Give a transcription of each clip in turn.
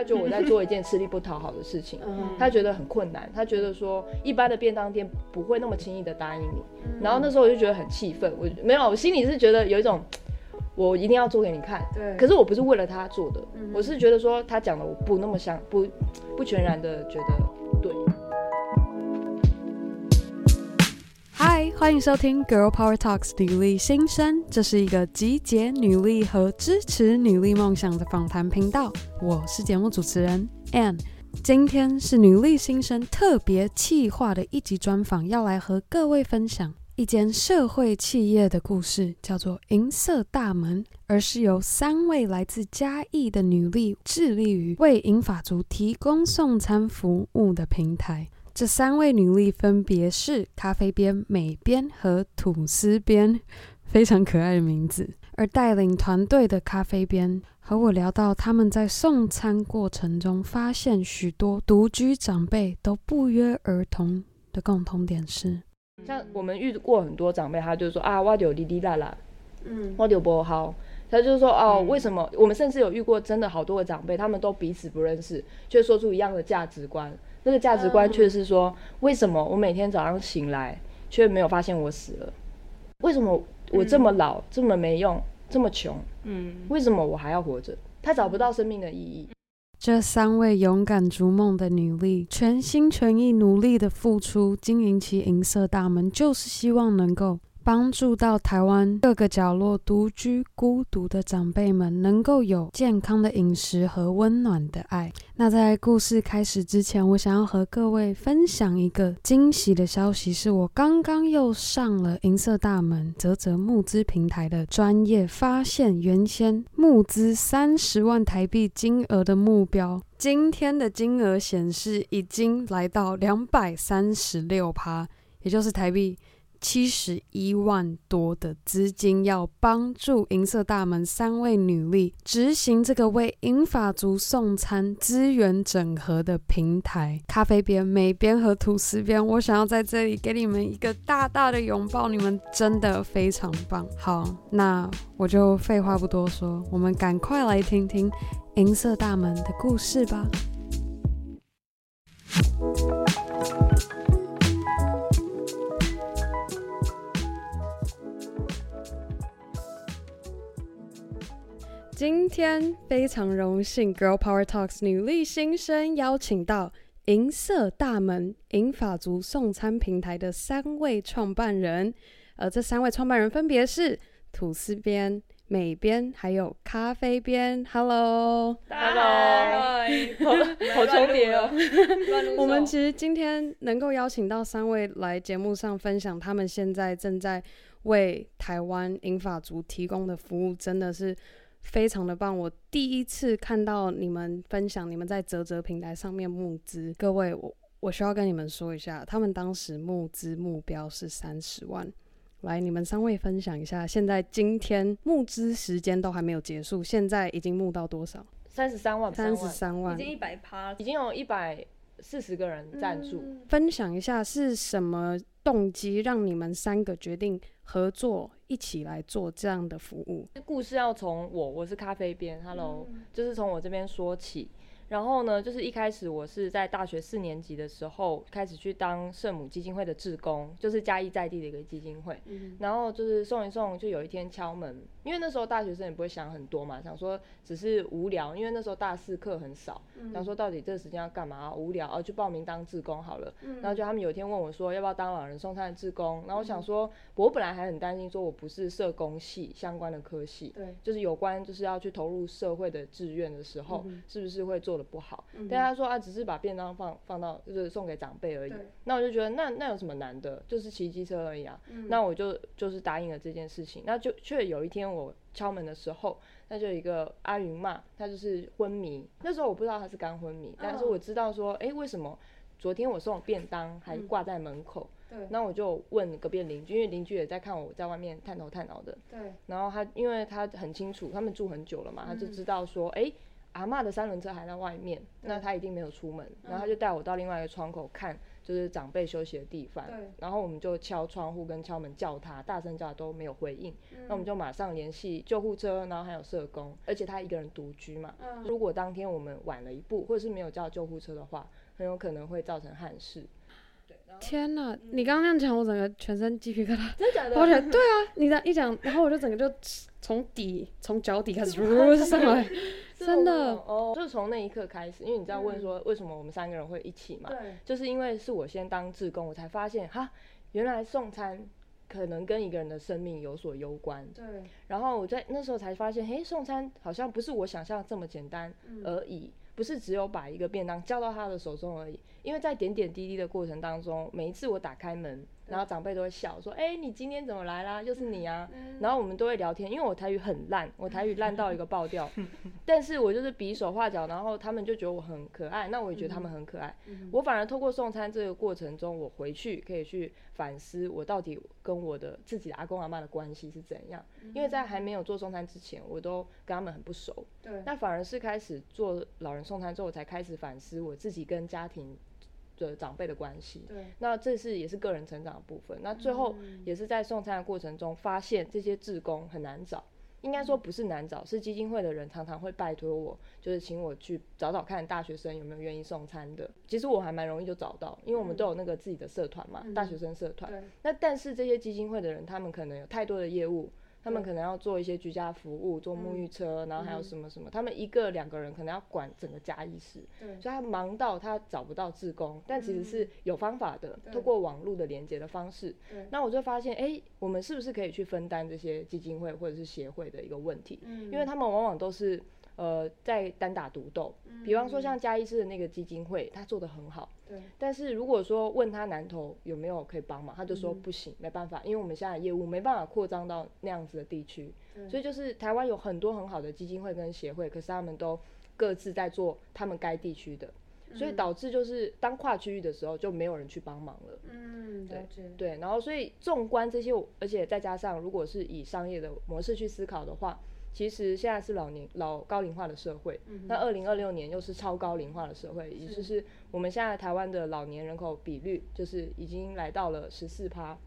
他觉得我在做一件吃力不讨好的事情，他觉得很困难，他觉得说一般的便当店不会那么轻易的答应你。然后那时候我就觉得很气愤，我没有，我心里是觉得有一种我一定要做给你看。对。可是我不是为了他做的，我是觉得说他讲的我不那么想不不全然的觉得欢迎收听 Girl Power Talks 女力新生，这是一个集结女力和支持女力梦想的访谈频道。我是节目主持人 Anne，今天是女力新生特别企划的一集专访，要来和各位分享一间社会企业的故事，叫做银色大门，而是由三位来自嘉义的女力致力于为银发族提供送餐服务的平台。这三位女力分别是咖啡边、美边和吐司边，非常可爱的名字。而带领团队的咖啡边和我聊到他们在送餐过程中发现许多独居长辈都不约而同的共同点是：像我们遇过很多长辈，他就说啊，我有滴滴啦啦，嗯，我有不好。他就说哦，为什么？我们甚至有遇过真的好多个长辈，他们都彼此不认识，却说出一样的价值观。那个价值观却是说，为什么我每天早上醒来却没有发现我死了？为什么我这么老、这么没用、这么穷？嗯，为什么我还要活着？他找不到生命的意义。这三位勇敢逐梦的女力，全心全意努力的付出，经营其银色大门，就是希望能够。帮助到台湾各个角落独居孤独的长辈们，能够有健康的饮食和温暖的爱。那在故事开始之前，我想要和各位分享一个惊喜的消息，是我刚刚又上了银色大门啧啧募资平台的专业，发现原先募资三十万台币金额的目标，今天的金额显示已经来到两百三十六趴，也就是台币。七十一万多的资金要帮助银色大门三位女力执行这个为银发族送餐资源整合的平台。咖啡边、美边和吐司边，我想要在这里给你们一个大大的拥抱，你们真的非常棒。好，那我就废话不多说，我们赶快来听听银色大门的故事吧。今天非常荣幸，Girl Power Talks 女力新生邀请到银色大门银法族送餐平台的三位创办人，而这三位创办人分别是吐司边、美边还有咖啡边。Hello，大家好，好重叠哦。我们其实今天能够邀请到三位来节目上分享他们现在正在为台湾银法族提供的服务，真的是。非常的棒！我第一次看到你们分享你们在泽泽平台上面募资，各位，我我需要跟你们说一下，他们当时募资目标是三十万。来，你们三位分享一下，现在今天募资时间都还没有结束，现在已经募到多少？三十三万，三十三万，已经一百趴，已经有一百四十个人赞助。嗯。分享一下是什么动机让你们三个决定合作一起来做这样的服务。故事要从我，我是咖啡边，Hello，就是从我这边说起。然后呢，就是一开始我是在大学四年级的时候开始去当圣母基金会的志工，就是嘉义在地的一个基金会。嗯、然后就是送一送，就有一天敲门，因为那时候大学生也不会想很多嘛，想说只是无聊，因为那时候大四课很少，嗯、想说到底这个时间要干嘛？无聊，哦，去报名当志工好了。嗯、然后就他们有一天问我说，要不要当老人送餐的志工？然后我想说，嗯、我本来还很担心，说我不是社工系相关的科系，对，就是有关就是要去投入社会的志愿的时候，嗯、是不是会做的不好，嗯、但他说啊，只是把便当放放到就是送给长辈而已。那我就觉得那那有什么难的，就是骑机车而已啊。嗯、那我就就是答应了这件事情。那就却有一天我敲门的时候，那就有一个阿云嘛，他就是昏迷。那时候我不知道他是刚昏迷，但是我知道说，哎、欸，为什么昨天我送便当还挂在门口？嗯、对。那我就问隔壁邻居，因为邻居也在看我在外面探头探脑的。对。然后他，因为他很清楚，他们住很久了嘛，他就知道说，哎、欸。阿嬷的三轮车还在外面，那他一定没有出门，然后他就带我到另外一个窗口看，就是长辈休息的地方。然后我们就敲窗户跟敲门叫他，大声叫都没有回应，那我们就马上联系救护车，然后还有社工，而且他一个人独居嘛，如果当天我们晚了一步，或者是没有叫救护车的话，很有可能会造成憾事。天呐，你刚刚那样讲，我整个全身鸡皮疙瘩。真的假的？我觉得对啊，你这样一讲，然后我就整个就从底从脚底开始上来，真的哦，就是从那一刻开始，因为你知道问说为什么我们三个人会一起嘛？对，就是因为是我先当志工，我才发现哈，原来送餐可能跟一个人的生命有所攸关。对，然后我在那时候才发现，嘿，送餐好像不是我想象这么简单而已。不是只有把一个便当交到他的手中而已，因为在点点滴滴的过程当中，每一次我打开门。然后长辈都会笑说：“哎、欸，你今天怎么来啦？又是你啊！”嗯、然后我们都会聊天，因为我台语很烂，我台语烂到一个爆掉。但是我就是比手画脚，然后他们就觉得我很可爱，那我也觉得他们很可爱。嗯、我反而透过送餐这个过程中，我回去可以去反思我到底跟我的自己的阿公阿妈的关系是怎样。因为在还没有做送餐之前，我都跟他们很不熟。对。那反而是开始做老人送餐之后，我才开始反思我自己跟家庭。的长辈的关系，对，那这是也是个人成长的部分。那最后也是在送餐的过程中，发现这些志工很难找，应该说不是难找，是基金会的人常常会拜托我，就是请我去找找看大学生有没有愿意送餐的。其实我还蛮容易就找到，因为我们都有那个自己的社团嘛，大学生社团。那但是这些基金会的人，他们可能有太多的业务。他们可能要做一些居家服务，做沐浴车，嗯、然后还有什么什么，嗯、他们一个两个人可能要管整个嘉义市，所以他忙到他找不到志工，但其实是有方法的，嗯、透过网络的连接的方式。那我就发现，哎、欸，我们是不是可以去分担这些基金会或者是协会的一个问题？嗯、因为他们往往都是。呃，在单打独斗，比方说像嘉义市的那个基金会，他做得很好。对。但是如果说问他南投有没有可以帮忙，他就说不行，没办法，因为我们现在业务没办法扩张到那样子的地区。所以就是台湾有很多很好的基金会跟协会，可是他们都各自在做他们该地区的，所以导致就是当跨区域的时候就没有人去帮忙了。嗯，对对。然后所以纵观这些，而且再加上如果是以商业的模式去思考的话。其实现在是老年老高龄化的社会，嗯、那二零二六年又是超高龄化的社会，也就是我们现在台湾的老年人口比率就是已经来到了十四趴，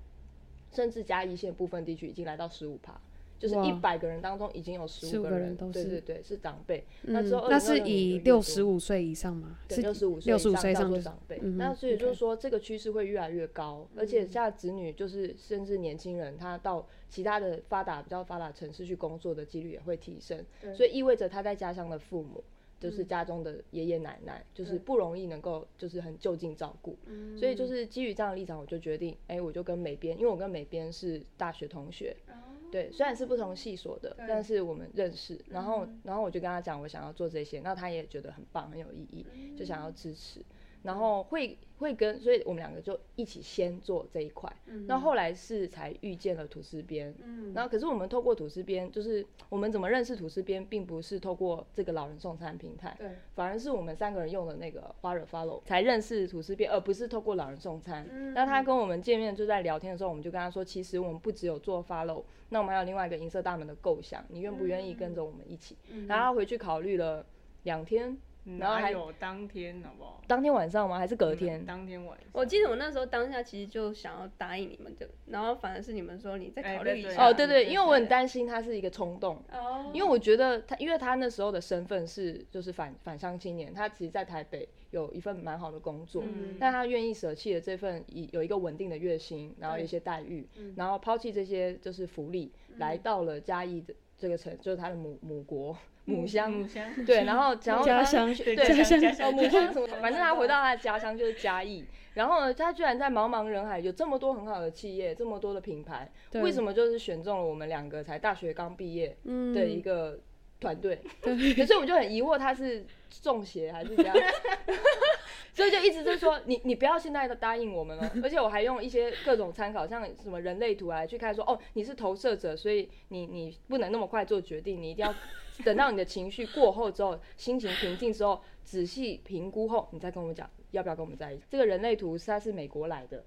甚至嘉义县部分地区已经来到十五趴。就是一百个人当中已经有十五个人都是，对对对，是长辈。那之后，那是以六十五岁以上吗？对，六十五岁六十五岁以上叫做长辈。那所以就是说，这个趋势会越来越高，而且现在子女就是甚至年轻人，他到其他的发达比较发达城市去工作的几率也会提升。所以意味着他在家乡的父母，就是家中的爷爷奶奶，就是不容易能够就是很就近照顾。所以就是基于这样的立场，我就决定，哎，我就跟美编，因为我跟美编是大学同学。对，虽然是不同系所的，但是我们认识。然后，然后我就跟他讲，我想要做这些，那他也觉得很棒，很有意义，就想要支持。然后会会跟，所以我们两个就一起先做这一块。那、嗯、后来是才遇见了吐司边。嗯。然后可是我们透过吐司边，就是我们怎么认识吐司边，并不是透过这个老人送餐平台。对。反而是我们三个人用的那个花惹 Follow 才认识吐司边，而不是透过老人送餐。嗯。那他跟我们见面就在聊天的时候，我们就跟他说，其实我们不只有做 Follow，那我们还有另外一个银色大门的构想，你愿不愿意跟着我们一起？嗯。然后他回去考虑了两天。然后还有当天好不好？当天晚上吗？还是隔天？当天晚上。我记得我那时候当下其实就想要答应你们的，然后反而是你们说你再考虑一下。哦，对对，因为我很担心他是一个冲动。哦。因为我觉得他，因为他那时候的身份是就是返返乡青年，他其实在台北有一份蛮好的工作，但他愿意舍弃了这份以有一个稳定的月薪，然后一些待遇，然后抛弃这些就是福利，来到了嘉义的这个城，就是他的母母国。母乡，母乡，对，然后，然后家乡，对，家乡，哦，母乡什么？反正他回到他的家乡就是嘉义，然后呢，他居然在茫茫人海有这么多很好的企业，这么多的品牌，为什么就是选中了我们两个才大学刚毕业的一个团队？对，可是我就很疑惑，他是中邪还是怎样？所以就一直就说你你不要现在都答应我们了，而且我还用一些各种参考，像什么人类图来去看说，哦，你是投射者，所以你你不能那么快做决定，你一定要。等到你的情绪过后之后，心情平静之后，仔细评估后，你再跟我们讲要不要跟我们在一起。这个人类图它是美国来的。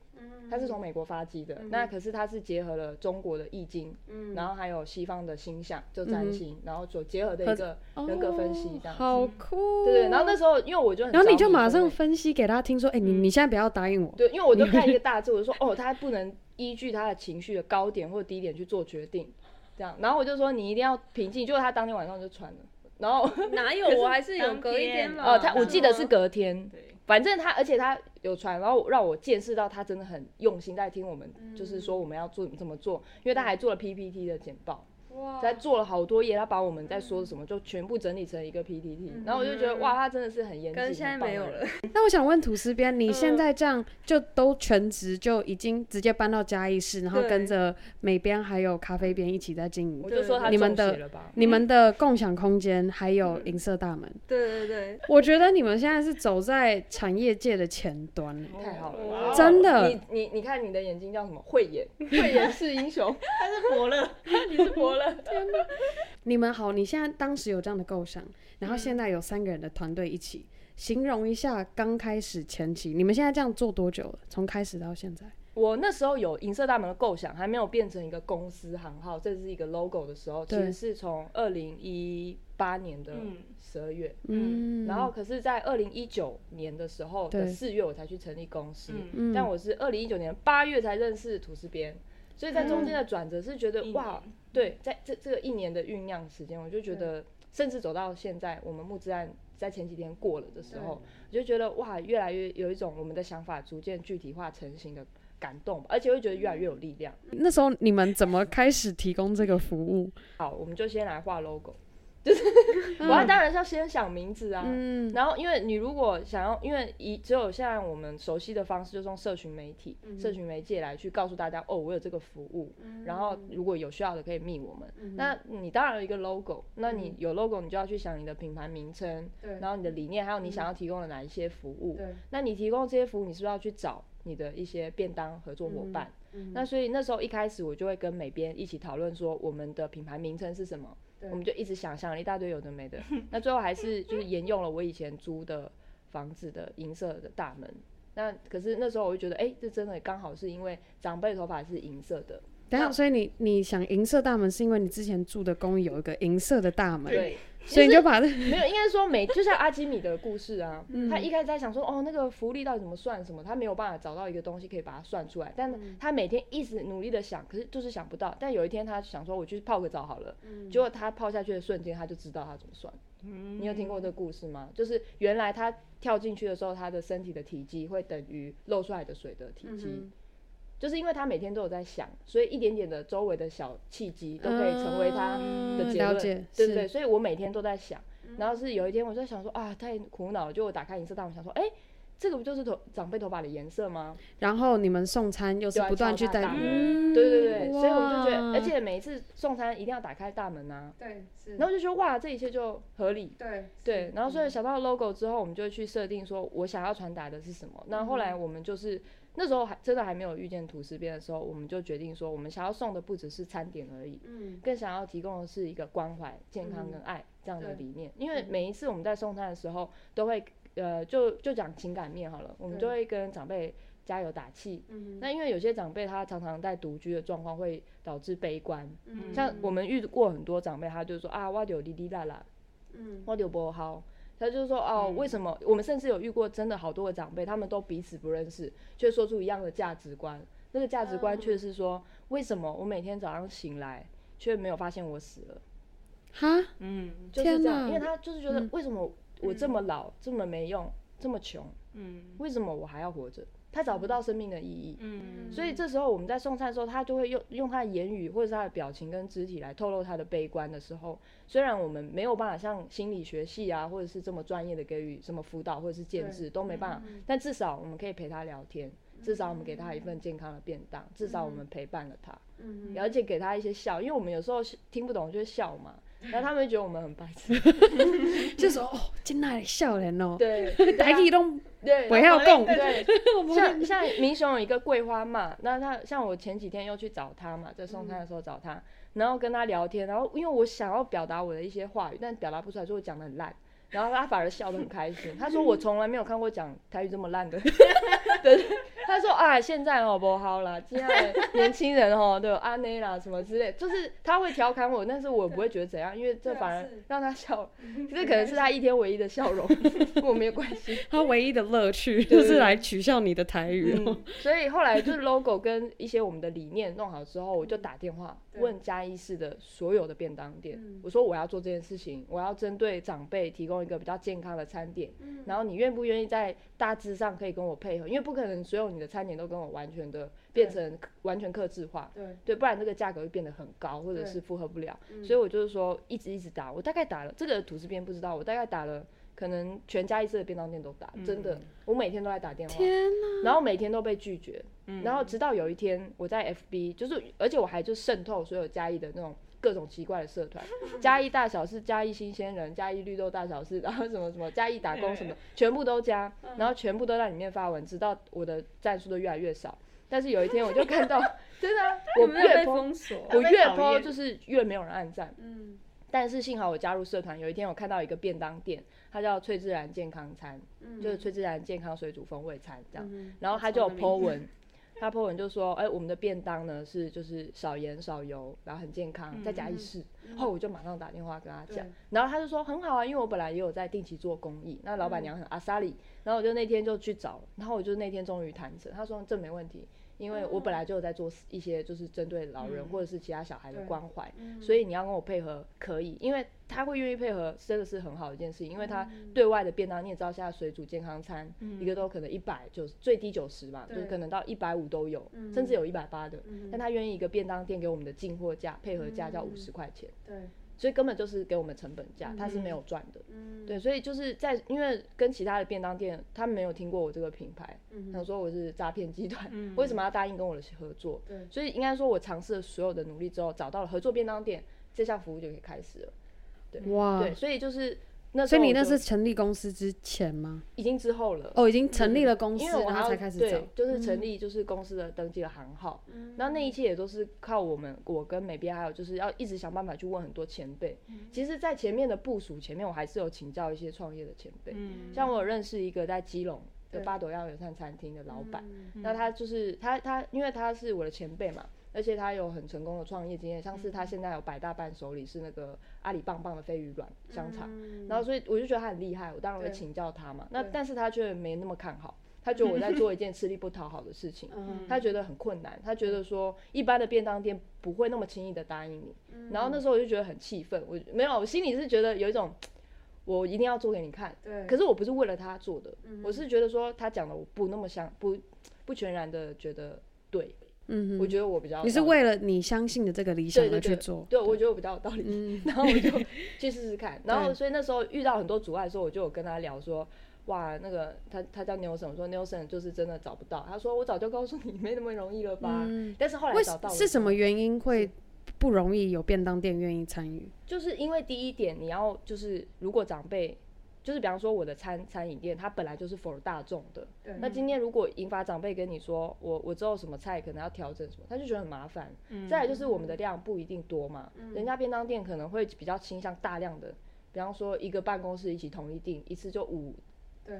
它是从美国发迹的，嗯、那可是它是结合了中国的易经，嗯、然后还有西方的星象，就占星，嗯、然后所结合的一个人格分析，这样子。好酷。对对，然后那时候因为我就很，然后你就马上分析给他听说，哎、欸，你你现在不要答应我。对，因为我就看一个大字，我就说，哦，他不能依据他的情绪的高点或者低点去做决定，这样，然后我就说你一定要平静，结果他当天晚上就传了，然后哪有，我还是有隔一天嘛。哦，他我记得是隔天。对。反正他，而且他有传，然后让我见识到他真的很用心在听我们，就是说我们要做怎么做，因为他还做了 PPT 的简报。在做了好多页，他把我们在说什么就全部整理成一个 PPT，然后我就觉得哇，他真的是很严谨。跟现在没有了。那我想问吐司边，你现在这样就都全职就已经直接搬到嘉义市，然后跟着美编还有咖啡边一起在经营。我就说他你们的你们的共享空间还有银色大门。对对对，我觉得你们现在是走在产业界的前端。太好了，真的。你你你看你的眼睛叫什么？慧眼，慧眼是英雄。他是伯乐，你是伯乐。天哪！你们好，你现在当时有这样的构想，然后现在有三个人的团队一起，形容一下刚开始前期，你们现在这样做多久了？从开始到现在？我那时候有银色大门的构想，还没有变成一个公司行号，这是一个 logo 的时候，对其实是从二零一八年的十二月，嗯，然后可是，在二零一九年的时候的四月，我才去成立公司，对但我是二零一九年八月才认识土司边。所以在中间的转折是觉得、嗯、哇，对，在这这个一年的酝酿时间，我就觉得，甚至走到现在，我们募资案在前几天过了的时候，我就觉得哇，越来越有一种我们的想法逐渐具体化成型的感动，而且会觉得越来越有力量。那时候你们怎么开始提供这个服务？好，我们就先来画 logo。就是，我要当然是要先想名字啊，嗯、然后因为你如果想要，因为一只有像我们熟悉的方式，就是用社群媒体、嗯、社群媒介来去告诉大家，哦，我有这个服务，嗯、然后如果有需要的可以密我们。嗯、那你当然有一个 logo，那你有 logo，你就要去想你的品牌名称，对然后你的理念，还有你想要提供的哪一些服务。对那你提供这些服务，你是不是要去找你的一些便当合作伙伴？嗯、那所以那时候一开始我就会跟美编一起讨论说，我们的品牌名称是什么？对我们就一直想象了一大堆有的没的，那最后还是就是沿用了我以前租的房子的银色的大门。那可是那时候我就觉得，哎、欸，这真的刚好是因为长辈头发是银色的。等下，所以你你想银色大门是因为你之前住的公寓有一个银色的大门。对。所以你就把那没有，应该说每就像阿基米德的故事啊，嗯、他一开始在想说，哦，那个复利到底怎么算什么，他没有办法找到一个东西可以把它算出来，但他每天一直努力的想，可是就是想不到。但有一天他想说，我去泡个澡好了，嗯、结果他泡下去的瞬间，他就知道他怎么算。嗯、你有听过这个故事吗？就是原来他跳进去的时候，他的身体的体积会等于漏出来的水的体积。嗯就是因为他每天都有在想，所以一点点的周围的小契机都可以成为他的结论，嗯、对不对？所以我每天都在想，然后是有一天我就在想说啊，太苦恼了，就我打开银色大门，想说，哎、欸，这个不就是头长辈头发的颜色吗？然后你们送餐又是不断去在，嗯、对对对，所以我就觉得，而且每一次送餐一定要打开大门啊，对，是，然后就说哇，这一切就合理，对对，然后所以想到 logo 之后，我们就去设定说我想要传达的是什么，那后，后来我们就是。那时候还真的还没有遇见吐司边的时候，我们就决定说，我们想要送的不只是餐点而已，嗯，更想要提供的是一个关怀、健康跟爱这样的理念。因为每一次我们在送餐的时候，都会呃，就就讲情感面好了，我们就会跟长辈加油打气。嗯，那因为有些长辈他常常在独居的状况会导致悲观，嗯，像我们遇过很多长辈，他就说啊，我有滴滴啦啦，嗯，我有不好。他就是说哦，为什么我们甚至有遇过真的好多个长辈，他们都彼此不认识，却说出一样的价值观。那个价值观却是说，为什么我每天早上醒来却没有发现我死了？哈，嗯，就是这样，因为他就是觉得为什么我这么老，这么没用，这么穷，嗯，为什么我还要活着？他找不到生命的意义，嗯，所以这时候我们在送餐的时候，他就会用用他的言语或者是他的表情跟肢体来透露他的悲观的时候，虽然我们没有办法像心理学系啊，或者是这么专业的给予什么辅导或者是建制都没办法，但至少我们可以陪他聊天，至少我们给他一份健康的便当，至少我们陪伴了他，嗯，而且给他一些笑，因为我们有时候听不懂就会笑嘛。然后他们觉得我们很白痴，就说哦，进来笑人哦，对，台语都对，不要动，对，像像明雄有一个桂花嘛，那他像我前几天又去找他嘛，在送餐的时候找他，然后跟他聊天，然后因为我想要表达我的一些话语，但表达不出来，所以我讲的很烂。然后他反而笑得很开心，他说我从来没有看过讲台语这么烂的，对，他说啊，现在哦不好了，现在年轻人哦都有阿内啦什么之类，就是他会调侃我，但是我不会觉得怎样，因为这反而让他笑，这可能是他一天唯一的笑容，跟我没有关系，他唯一的乐趣就是来取笑你的台语。嗯、所以后来就是 logo 跟一些我们的理念弄好之后，我就打电话问嘉义市的所有的便当店，我说我要做这件事情，我要针对长辈提供。一个比较健康的餐点，嗯、然后你愿不愿意在大致上可以跟我配合？因为不可能所有你的餐点都跟我完全的变成完全克制化，对对，不然这个价格会变得很高，或者是负荷不了。所以我就是说一直一直打，我大概打了这个吐司边不知道，我大概打了可能全家一次的便当店都打，真的，我每天都在打电话，天，然后每天都被拒绝，然后直到有一天我在 FB，就是而且我还就渗透所有嘉义的那种。各种奇怪的社团，嘉义大小事、嘉义新鲜人、嘉义绿豆大小事，然后什么什么嘉义打工什么，全部都加，然后全部都在里面发文，直到我的赞数都越来越少。但是有一天我就看到，真的、啊，我越封锁，我越 po 就是越没有人按赞。嗯，但是幸好我加入社团，有一天我看到一个便当店，它叫翠自然健康餐，就是翠自然健康水煮风味餐这样，然后它就有 po 文。他 po 文就说：“哎、欸，我们的便当呢是就是少盐少油，然后很健康，再加一试。嗯”后我就马上打电话跟他讲，然后他就说很好啊，因为我本来也有在定期做公益，那老板娘很阿萨里，然后我就那天就去找，然后我就那天终于谈成，他说这没问题。因为我本来就有在做一些就是针对老人或者是其他小孩的关怀，所以你要跟我配合可以，因为他会愿意配合，真的是很好的一件事情。因为他对外的便当，你也知道，现在水煮健康餐一个都可能一百九，最低九十嘛，就是可能到一百五都有，甚至有一百八的。但他愿意一个便当店给我们的进货价配合价叫五十块钱。对。所以根本就是给我们成本价，他是没有赚的。嗯，对，所以就是在因为跟其他的便当店，他们没有听过我这个品牌，想说我是诈骗集团，为什么要答应跟我的合作？对，所以应该说我尝试了所有的努力之后，找到了合作便当店，这项服务就可以开始了。对，哇，对，所以就是。所以你那是成立公司之前吗？已经之后了。哦，已经成立了公司，因为我然后才开始找。对，就是成立，就是公司的登记的行号。嗯。然后那一切也都是靠我们，我跟美编还有就是要一直想办法去问很多前辈。嗯。其实，在前面的部署前面，我还是有请教一些创业的前辈。嗯。像我有认识一个在基隆的八斗鸭友善餐厅的老板，那他就是他他，因为他是我的前辈嘛。而且他有很成功的创业经验，像是他现在有百大伴手礼是那个阿里棒棒的飞鱼软香肠，嗯、然后所以我就觉得他很厉害，我当然会请教他嘛。那但是他却没那么看好，他觉得我在做一件吃力不讨好的事情，嗯、他觉得很困难，他觉得说一般的便当店不会那么轻易的答应你。嗯、然后那时候我就觉得很气愤，我没有，我心里是觉得有一种我一定要做给你看，对可是我不是为了他做的，嗯、我是觉得说他讲的我不那么相不不全然的觉得对。嗯哼，我觉得我比较，你是为了你相信的这个理想而去做，对，我觉得我比较有道理，嗯、然后我就 去试试看，然后所以那时候遇到很多阻碍的时候，我就有跟他聊说，哇，那个他他叫 Nelson，我说 Nelson 就是真的找不到，他说我早就告诉你没那么容易了吧，嗯、但是后来找到是什么原因会不容易有便当店愿意参与？就是因为第一点你要就是如果长辈。就是比方说我的餐餐饮店，它本来就是 for 大众的。对那今天如果银发长辈跟你说，我我之后什么菜可能要调整什么，他就觉得很麻烦。嗯、再来就是我们的量不一定多嘛，嗯、人家便当店可能会比较倾向大量的，比方说一个办公室一起统一订，一次就五。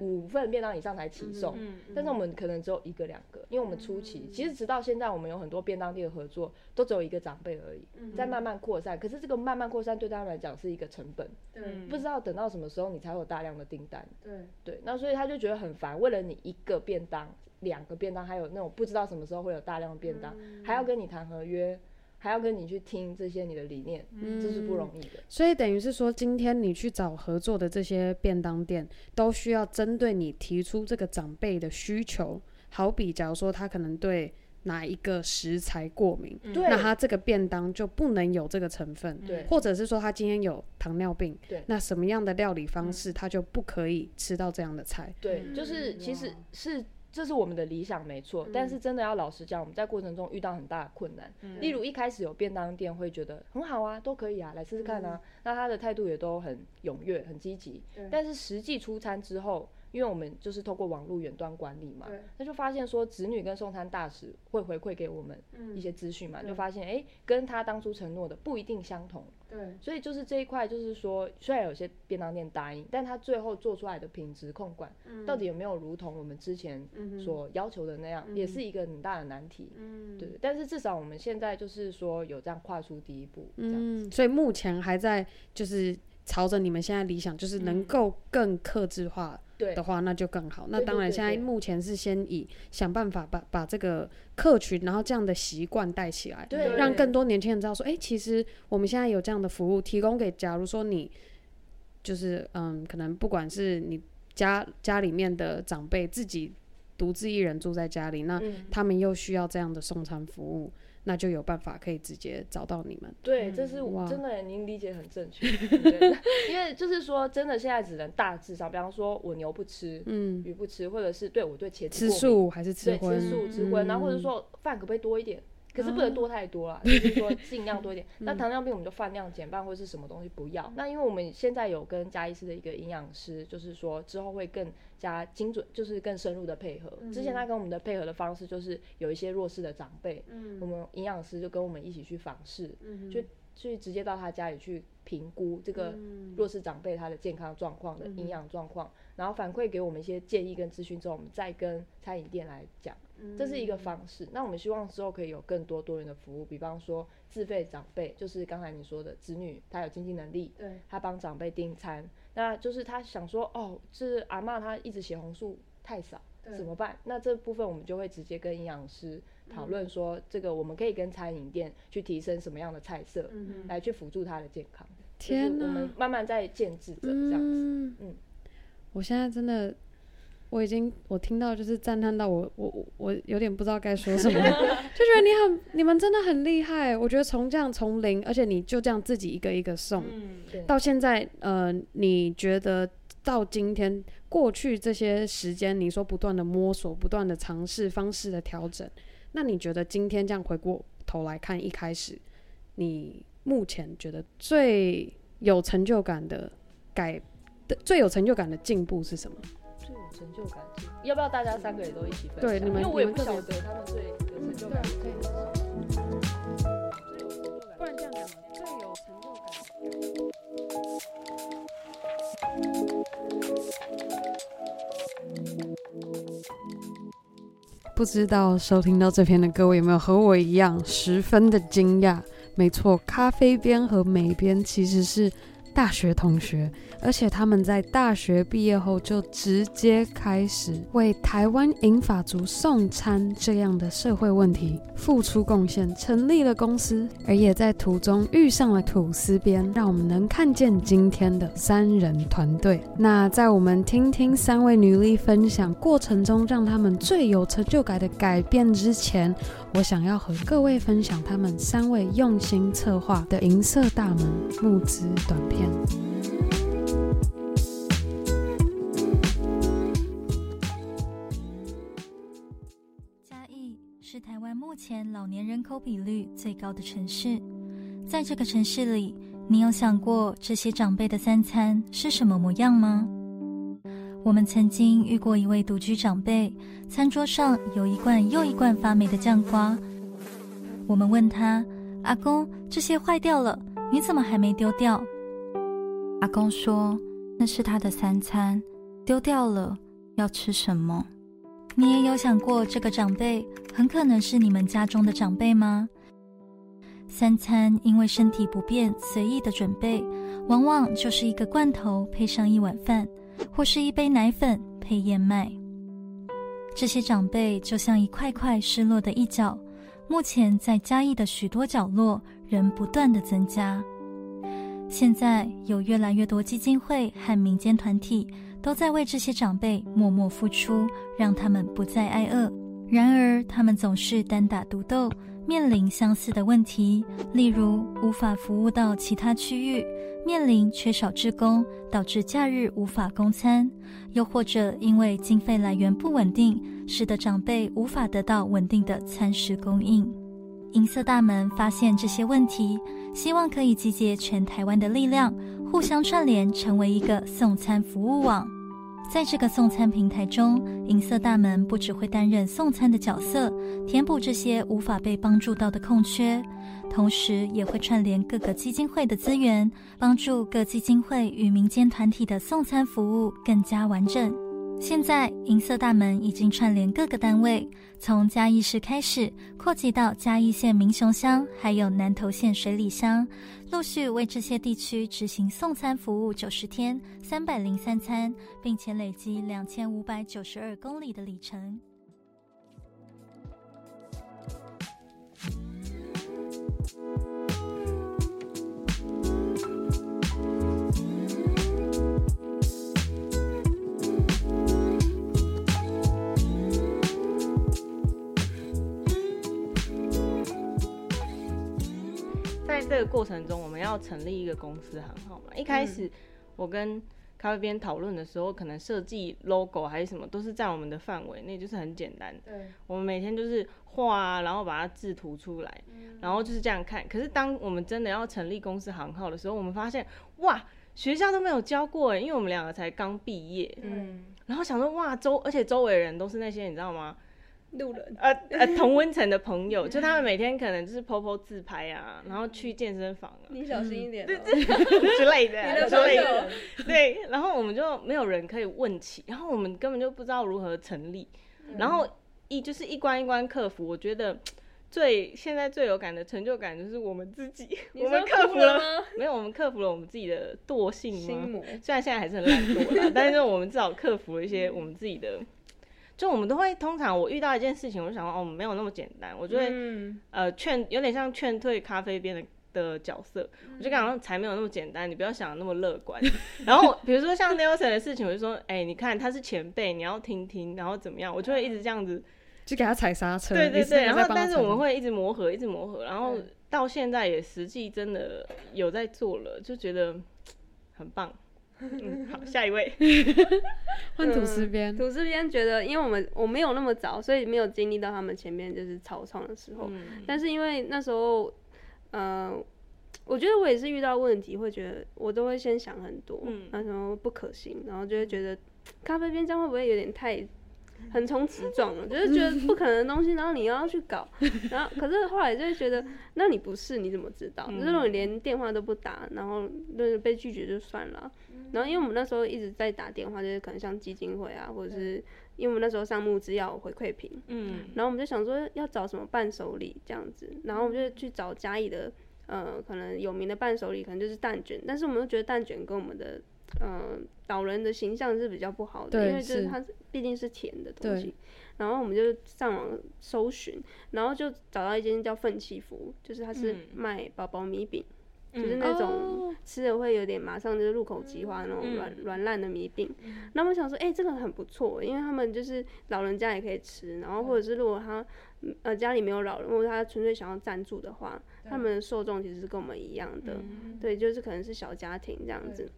五份便当以上才起送，嗯嗯嗯、但是我们可能只有一个两个，因为我们初期，其实直到现在，我们有很多便当店的合作都只有一个长辈而已，嗯、在慢慢扩散。可是这个慢慢扩散对他们来讲是一个成本，对，不知道等到什么时候你才会有大量的订单，对对。那所以他就觉得很烦，为了你一个便当、两个便当，还有那种不知道什么时候会有大量的便当，嗯、还要跟你谈合约。还要跟你去听这些你的理念，嗯，这是不容易的。所以等于是说，今天你去找合作的这些便当店，都需要针对你提出这个长辈的需求。好比，假如说他可能对哪一个食材过敏，对，那他这个便当就不能有这个成分，对，或者是说他今天有糖尿病，对，那什么样的料理方式他就不可以吃到这样的菜，对，就是其实是。这是我们的理想没错，嗯、但是真的要老实讲，我们在过程中遇到很大的困难。嗯、例如一开始有便当店会觉得很好啊，都可以啊，来试试看啊。嗯、那他的态度也都很踊跃、很积极。嗯、但是实际出餐之后，因为我们就是透过网络远端管理嘛，那就发现说子女跟送餐大使会回馈给我们一些资讯嘛，嗯、就发现哎、欸，跟他当初承诺的不一定相同。对，所以就是这一块，就是说虽然有些便当店答应，但他最后做出来的品质控管，嗯、到底有没有如同我们之前所要求的那样，嗯、也是一个很大的难题。嗯，对。但是至少我们现在就是说有这样跨出第一步，嗯，所以目前还在就是朝着你们现在理想，就是能够更克制化。的话，那就更好。那当然，现在目前是先以想办法把把这个客群，然后这样的习惯带起来，对，让更多年轻人知道说，哎、欸，其实我们现在有这样的服务提供给，假如说你就是嗯，可能不管是你家家里面的长辈自己独自一人住在家里，那他们又需要这样的送餐服务。那就有办法可以直接找到你们。对，这是我真的，您理解很正确。因为就是说，真的现在只能大致上，比方说我牛不吃，嗯，鱼不吃，或者是对我对茄子吃素还是吃荤？吃素吃荤，然后或者说饭可不可以多一点？可是不能多太多了，就是说尽量多一点。那糖尿病我们就饭量减半，或者是什么东西不要。那因为我们现在有跟嘉医师的一个营养师，就是说之后会更加精准，就是更深入的配合。之前他跟我们的配合的方式就是有一些弱势的长辈，我们营养师就跟我们一起去访视，就去直接到他家里去评估这个弱势长辈他的健康状况的营养状况，然后反馈给我们一些建议跟资讯之后，我们再跟餐饮店来讲。这是一个方式。那我们希望之后可以有更多多元的服务，比方说自费长辈，就是刚才你说的子女，他有经济能力，对，他帮长辈订餐，那就是他想说，哦，是阿嬷她一直血红素太少，怎么办？那这部分我们就会直接跟营养师讨论说，这个我们可以跟餐饮店去提升什么样的菜色，嗯、来去辅助他的健康。天哪，我们慢慢在建制着这样子。嗯，嗯我现在真的。我已经我听到就是赞叹到我我我我有点不知道该说什么，就觉得你很你们真的很厉害。我觉得从这样从零，而且你就这样自己一个一个送，嗯、到现在呃，你觉得到今天过去这些时间，你说不断的摸索，不断的尝试方式的调整，那你觉得今天这样回过头来看，一开始你目前觉得最有成就感的改的最有成就感的进步是什么？成就感，要不要大家三个也都一起分享？对，你们因为我也不晓得他们最有成就感是什么。不然这样讲，最有成就感。不知道收听到这篇的各位有没有和我一样十分的惊讶？没错，咖啡边和美边其实是大学同学。而且他们在大学毕业后就直接开始为台湾银发族送餐这样的社会问题付出贡献，成立了公司，而也在途中遇上了吐司边，让我们能看见今天的三人团队。那在我们听听三位女力分享过程中，让他们最有成就感的改变之前，我想要和各位分享他们三位用心策划的银色大门募资短片。嘉义是台湾目前老年人口比率最高的城市，在这个城市里，你有想过这些长辈的三餐是什么模样吗？我们曾经遇过一位独居长辈，餐桌上有一罐又一罐发霉的酱瓜。我们问他：“阿公，这些坏掉了，你怎么还没丢掉？”阿公说：“那是他的三餐，丢掉了要吃什么？”你也有想过，这个长辈很可能是你们家中的长辈吗？三餐因为身体不便，随意的准备，往往就是一个罐头配上一碗饭，或是一杯奶粉配燕麦。这些长辈就像一块块失落的一角，目前在嘉义的许多角落仍不断的增加。现在有越来越多基金会和民间团体。都在为这些长辈默默付出，让他们不再挨饿。然而，他们总是单打独斗，面临相似的问题，例如无法服务到其他区域，面临缺少志工，导致假日无法供餐，又或者因为经费来源不稳定，使得长辈无法得到稳定的餐食供应。银色大门发现这些问题，希望可以集结全台湾的力量，互相串联，成为一个送餐服务网。在这个送餐平台中，银色大门不只会担任送餐的角色，填补这些无法被帮助到的空缺，同时也会串联各个基金会的资源，帮助各基金会与民间团体的送餐服务更加完整。现在，银色大门已经串联各个单位，从嘉义市开始，扩及到嘉义县民雄乡，还有南投县水里乡，陆续为这些地区执行送餐服务九十天，三百零三餐，并且累积两千五百九十二公里的里程。这个过程中，我们要成立一个公司行号嘛。一开始我跟咖啡边讨论的时候，可能设计 logo 还是什么，都是在我们的范围内，就是很简单。对，我们每天就是画啊，然后把它制图出来，然后就是这样看。可是当我们真的要成立公司行号的时候，我们发现哇，学校都没有教过哎，因为我们两个才刚毕业。嗯，然后想说哇，周而且周围人都是那些你知道吗？路人，呃呃，同温层的朋友，就他们每天可能就是 po 自拍啊，然后去健身房啊，你小心一点，哦，对对之类的，之类的，对，然后我们就没有人可以问起，然后我们根本就不知道如何成立，然后一就是一关一关克服，我觉得最现在最有感的成就感就是我们自己，我们克服了吗？没有，我们克服了我们自己的惰性吗？虽然现在还是很懒惰啦，但是我们至少克服了一些我们自己的。就我们都会通常，我遇到一件事情，我就想说，哦，没有那么简单，我就会、嗯、呃劝，有点像劝退咖啡边的的角色，嗯、我就讲才没有那么简单，你不要想的那么乐观。然后比如说像 Nelson 的事情，我就说，哎、欸，你看他是前辈，你要听听，然后怎么样，我就会一直这样子，就给他踩刹车。对对对，然后但是我们会一直磨合，一直磨合，然后到现在也实际真的有在做了，就觉得很棒。嗯，好，下一位，换吐司边、嗯。吐司边觉得，因为我们我没有那么早，所以没有经历到他们前面就是草创的时候。嗯、但是因为那时候，呃，我觉得我也是遇到问题，会觉得我都会先想很多，嗯，那时候不可行，然后就会觉得咖啡边这样会不会有点太。横冲直撞了，就是觉得不可能的东西，然后你要去搞，然后可是后来就会觉得，那你不是你怎么知道？就是如果你连电话都不打，然后就是被拒绝就算了。然后因为我们那时候一直在打电话，就是可能像基金会啊，或者是因为我们那时候上募资要回馈品，嗯，然后我们就想说要找什么伴手礼这样子，然后我们就去找嘉义的，呃，可能有名的伴手礼可能就是蛋卷，但是我们都觉得蛋卷跟我们的。嗯，导人的形象是比较不好的，因为就是它毕竟是甜的东西。然后我们就上网搜寻，然后就找到一间叫奋起福，就是它是卖宝宝米饼，嗯、就是那种吃了会有点马上就是入口即化那种软软烂的米饼。那我想说，哎、欸，这个很不错，因为他们就是老人家也可以吃，然后或者是如果他呃家里没有老人，或者他纯粹想要赞助的话，他们的受众其实是跟我们一样的，对，就是可能是小家庭这样子。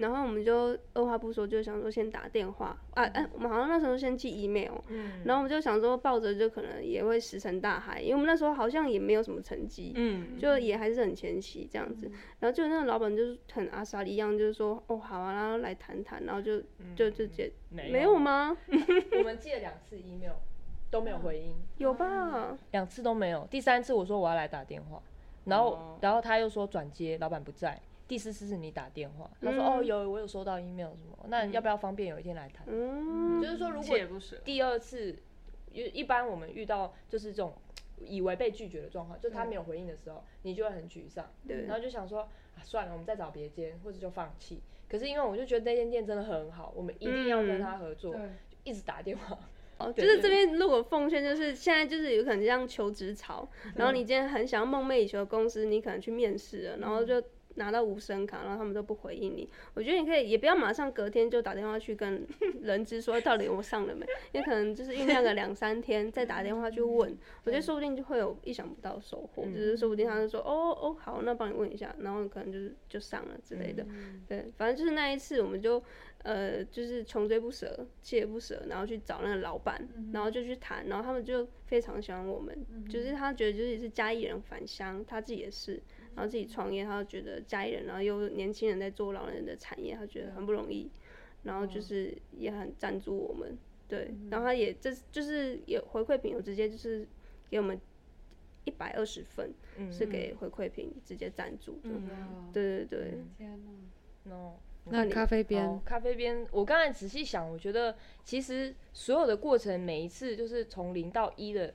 然后我们就二话不说，就想说先打电话啊，哎、啊，我们好像那时候先寄 email，嗯，然后我们就想说抱着就可能也会石沉大海，因为我们那时候好像也没有什么成绩，嗯，就也还是很前期这样子，嗯、然后就那个老板就是很阿莎一样，就是说哦好啊，然后来谈谈，然后就就就接，没有吗？我们寄了两次 email 都没有回音，有吧？两次都没有，第三次我说我要来打电话，然后、哦、然后他又说转接，老板不在。第四次是你打电话，他说、嗯、哦有我有收到 email 什么，那要不要方便有一天来谈？嗯，就是说如果第二次，一一般我们遇到就是这种以为被拒绝的状况，就他没有回应的时候，你就会很沮丧，对，然后就想说啊算了，我们再找别间，或者就放弃。可是因为我就觉得那间店真的很好，我们一定要跟他合作，嗯、就一直打电话。哦，就是这边如果奉劝，就是现在就是有可能像求职潮，然后你今天很想要梦寐以求的公司，你可能去面试了，然后就。拿到无声卡，然后他们都不回应你。我觉得你可以也不要马上隔天就打电话去跟 人资说到底我上了没，也可能就是酝酿个两三天再打电话去问。我觉得说不定就会有意想不到的收获，就是说不定他就说哦哦好，那帮你问一下，然后可能就是就上了之类的。对，反正就是那一次我们就。呃，就是穷追不舍，锲而不舍，然后去找那个老板，嗯、然后就去谈，然后他们就非常喜欢我们，嗯、就是他觉得就是是嘉义人返乡，他自己也是，然后自己创业，他就觉得嘉义人，然后又年轻人在做老人的产业，他觉得很不容易，然后就是也很赞助我们，对，嗯、然后他也这就是有回馈品，有直接就是给我们一百二十份，是给回馈品直接赞助对对对，天哪，no。那咖啡边、哦，咖啡边，我刚才仔细想，我觉得其实所有的过程，每一次就是从零到一的，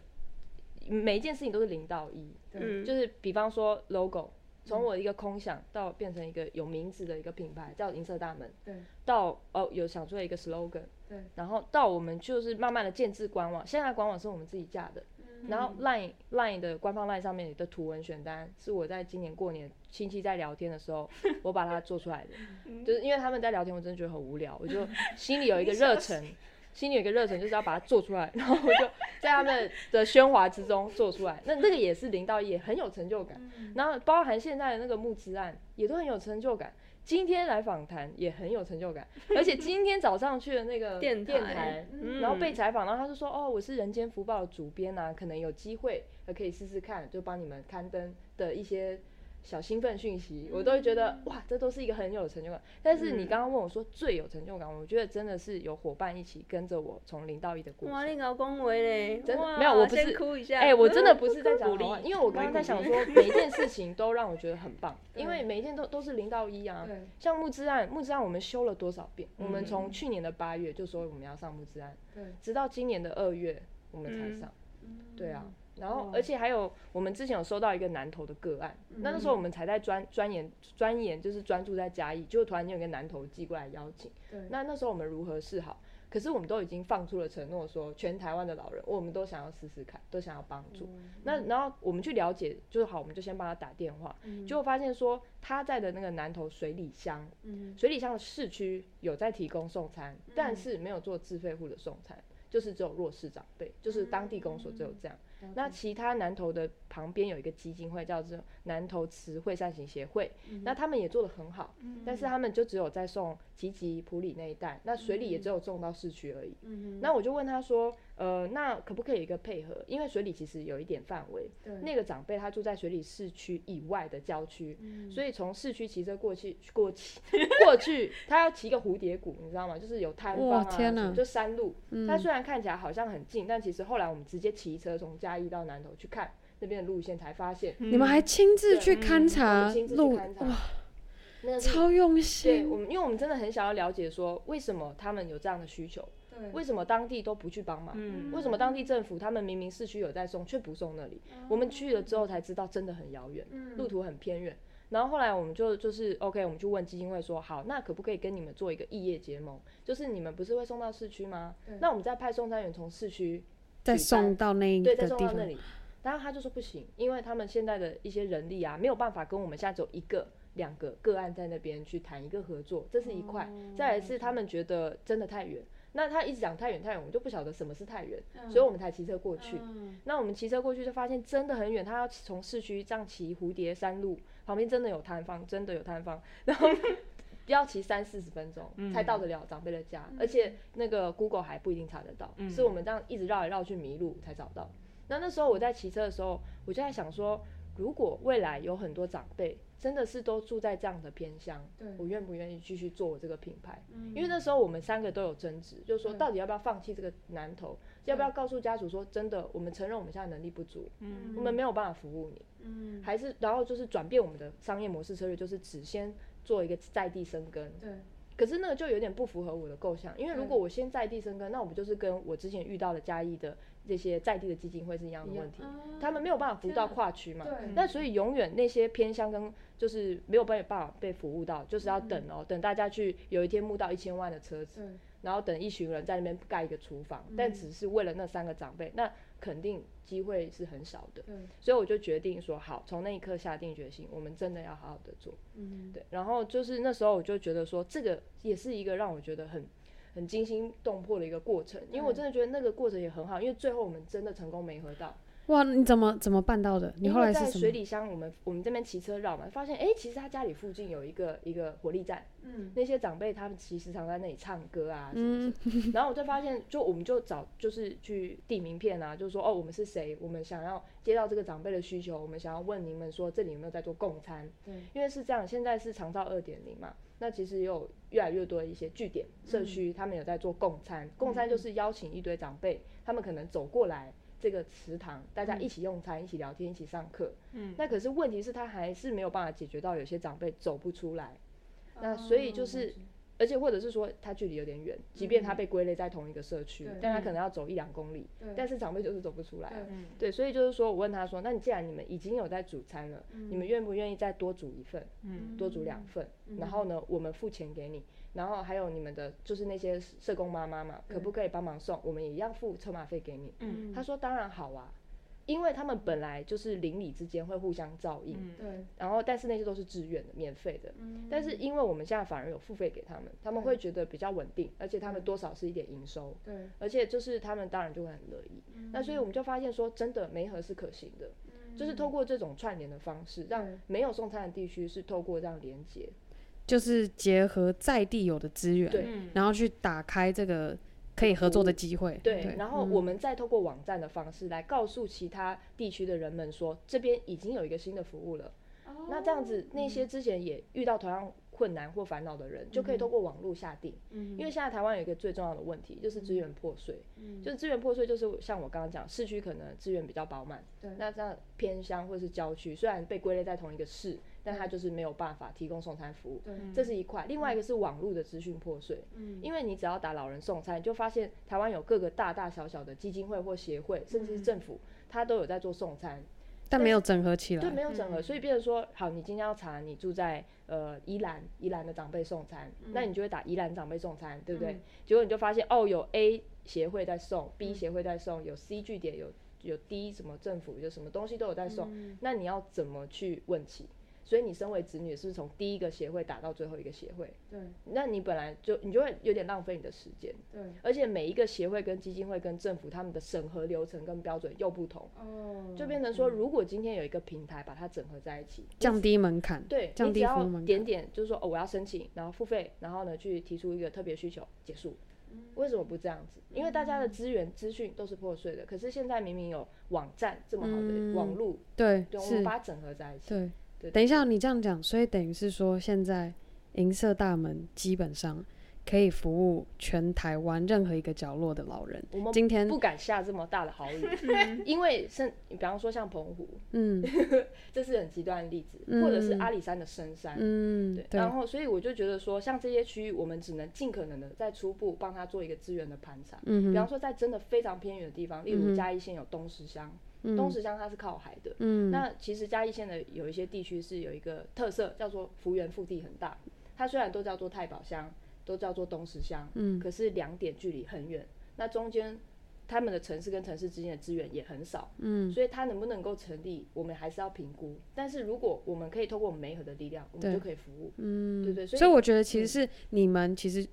每一件事情都是零到一。对，就是比方说 logo，从我一个空想到变成一个有名字的一个品牌，叫银色大门。对。到哦，有想出了一个 slogan。对。然后到我们就是慢慢的建制官网，现在官网是我们自己架的。然后 Line Line 的官方 Line 上面的图文选单是我在今年过年亲戚在聊天的时候，我把它做出来的，就是因为他们在聊天，我真的觉得很无聊，我就 心里有一个热忱，心里有一个热忱就是要把它做出来，然后我就在他们的喧哗之中做出来，那那个也是零到一，很有成就感，然后包含现在的那个募资案也都很有成就感。今天来访谈也很有成就感，而且今天早上去的那个 电台，然后被采访，然后他就说：“哦，我是《人间福报》的主编啊，可能有机会，可以试试看，就帮你们刊登的一些。”小兴奋讯息，我都会觉得哇，这都是一个很有成就感。但是你刚刚问我说最有成就感，我觉得真的是有伙伴一起跟着我从零到一的过程。哇，你搞恭维嘞！真的没有，我不是哭一下。哎，我真的不是在讲 好话，因为我刚刚在想说，每一件事情都让我觉得很棒，因为每一件都都是零到一啊。像木之案，木之案我们修了多少遍？我们从去年的八月就说我们要上木之案，直到今年的二月我们才上。对啊。然后，而且还有，我们之前有收到一个南投的个案，嗯、那那时候我们才在专专研专研，就是专注在嘉义，就突然间有个南投寄过来邀请。对。那那时候我们如何是好？可是我们都已经放出了承诺，说全台湾的老人，我们都想要试试看，都想要帮助。嗯、那然后我们去了解，就是好，我们就先帮他打电话，嗯、结果发现说他在的那个南投水里乡，嗯、水里乡的市区有在提供送餐，嗯、但是没有做自费户的送餐，就是只有弱势长辈，就是当地公所只有这样。嗯那其他南投的旁边有一个基金会，叫做南投慈惠善行协会，嗯、那他们也做得很好，嗯、但是他们就只有在送吉吉普里那一带，那水里也只有送到市区而已。嗯、那我就问他说，呃，那可不可以一个配合？因为水里其实有一点范围，对那个长辈他住在水里市区以外的郊区，嗯、所以从市区骑车过去过去过去，他要骑个蝴蝶谷，你知道吗？就是有摊贩啊，天哪就山路。他、嗯、虽然看起来好像很近，但其实后来我们直接骑车从嘉义到南投去看那边的路线，才发现你们还亲自去勘察路，哇，超用心。对，我们因为我们真的很想要了解说，为什么他们有这样的需求。为什么当地都不去帮忙？嗯、为什么当地政府他们明明市区有在送，却不送那里？嗯、我们去了之后才知道，真的很遥远，嗯、路途很偏远。然后后来我们就就是 OK，我们就问基金会说，好，那可不可以跟你们做一个异业结盟？就是你们不是会送到市区吗？那我们再派送餐员从市区再送到那一个地方。对，再送到那里。然后他就说不行，因为他们现在的一些人力啊，没有办法跟我们现在只有一个、两个个案在那边去谈一个合作，这是一块。嗯、再来是他们觉得真的太远。那他一直讲太远太远，我们就不晓得什么是太远，嗯、所以我们才骑车过去。嗯、那我们骑车过去就发现真的很远，他要从市区这样骑蝴蝶山路，旁边真的有摊方，真的有摊方，然后要骑三四十分钟才到得了长辈的家，嗯、而且那个 Google 还不一定查得到，嗯、是我们这样一直绕来绕去迷路才找到。那那时候我在骑车的时候，我就在想说，如果未来有很多长辈。真的是都住在这样的偏乡，对。我愿不愿意继续做我这个品牌？嗯、因为那时候我们三个都有争执，就是说到底要不要放弃这个南投，要不要告诉家属说真的，我们承认我们现在能力不足，嗯、我们没有办法服务你，嗯、还是然后就是转变我们的商业模式策略，就是只先做一个在地生根。对可是那个就有点不符合我的构想，因为如果我先在地生根，那我不就是跟我之前遇到的嘉义的这些在地的基金会是一样的问题？他们没有办法服务到跨区嘛？那所以永远那些偏乡跟就是没有办法被服务到，就是要等哦，等大家去有一天募到一千万的车子，然后等一群人在那边盖一个厨房，但只是为了那三个长辈，那肯定机会是很少的。所以我就决定说，好，从那一刻下定决心，我们真的要好好的做。嗯，对。然后就是那时候我就觉得说，这个也是一个让我觉得很很惊心动魄的一个过程，因为我真的觉得那个过程也很好，因为最后我们真的成功没合到。哇，你怎么怎么办到的？你后来是？在水里乡，我们我们这边骑车绕嘛，发现哎、欸，其实他家里附近有一个一个火力站，嗯，那些长辈他们其实常在那里唱歌啊什么什么，嗯、然后我就发现，就我们就找就是去递名片啊，就是说哦，我们是谁？我们想要接到这个长辈的需求，我们想要问你们说这里有没有在做共餐？对，因为是这样，现在是长照二点零嘛，那其实也有越来越多的一些据点社区，他们有在做共餐，共餐就是邀请一堆长辈，他们可能走过来。这个祠堂，大家一起用餐，嗯、一起聊天，一起上课。嗯，那可是问题是，他还是没有办法解决到有些长辈走不出来。哦、那所以就是，嗯、而且或者是说，他距离有点远，即便他被归类在同一个社区，嗯、但他可能要走一两公里。对但是长辈就是走不出来。对，对，所以就是说我问他说：“那你既然你们已经有在煮餐了，嗯、你们愿不愿意再多煮一份？嗯，多煮两份，嗯、然后呢，我们付钱给你。”然后还有你们的，就是那些社工妈妈嘛，可不可以帮忙送？我们也要付车马费给你。嗯，他说当然好啊，因为他们本来就是邻里之间会互相照应。对。然后，但是那些都是自愿的、免费的。嗯。但是因为我们现在反而有付费给他们，他们会觉得比较稳定，而且他们多少是一点营收。对。而且就是他们当然就会很乐意。那所以我们就发现说，真的媒合是可行的，就是透过这种串联的方式，让没有送餐的地区是透过这样连接。就是结合在地有的资源，对然后去打开这个可以合作的机会。对，对然后我们再透过网站的方式来告诉其他地区的人们说，嗯、这边已经有一个新的服务了。哦、那这样子，那些之前也遇到同样困难或烦恼的人，嗯、就可以透过网络下定。嗯、因为现在台湾有一个最重要的问题，就是资源破碎。嗯、就是资源破碎，就是像我刚刚讲，市区可能资源比较饱满，对那这样偏乡或是郊区，虽然被归类在同一个市。但他就是没有办法提供送餐服务，对这是一块。另外一个是网络的资讯破碎，嗯、因为你只要打老人送餐，你就发现台湾有各个大大小小的基金会或协会，甚至是政府，他都有在做送餐，但没有整合起来。对，没有整合，所以变成说，好，你今天要查你住在呃宜兰，宜兰的长辈送餐，嗯、那你就会打宜兰长辈送餐，对不对？嗯、结果你就发现，哦，有 A 协会在送，B 协会在送，有 C 据点，有有 D 什么政府，有什么东西都有在送，嗯、那你要怎么去问起？所以你身为子女，是从第一个协会打到最后一个协会，对，那你本来就你就会有点浪费你的时间，对，而且每一个协会跟基金会跟政府他们的审核流程跟标准又不同，哦，就变成说，如果今天有一个平台把它整合在一起，降低门槛，对，降低服务门槛，点点就是说哦，我要申请，然后付费，然后呢去提出一个特别需求，结束。为什么不这样子？因为大家的资源资讯都是破碎的，可是现在明明有网站这么好的网络，对，对，我们把它整合在一起，对。等一下，你这样讲，所以等于是说，现在银色大门基本上可以服务全台湾任何一个角落的老人。我们今天不敢下这么大的豪语，因为是，比方说像澎湖，嗯，这是很极端的例子，或者是阿里山的深山，嗯，对。然后，所以我就觉得说，像这些区域，我们只能尽可能的在初步帮他做一个资源的盘查。嗯，比方说在真的非常偏远的地方，例如嘉义县有东石乡。东石乡它是靠海的，嗯，那其实嘉义县的有一些地区是有一个特色，叫做幅员腹地很大。它虽然都叫做太保乡，都叫做东石乡，嗯，可是两点距离很远，那中间他们的城市跟城市之间的资源也很少，嗯，所以它能不能够成立，我们还是要评估。但是如果我们可以透过我们媒合的力量，我们就可以服务，嗯，对对。所以我觉得其实是你们其实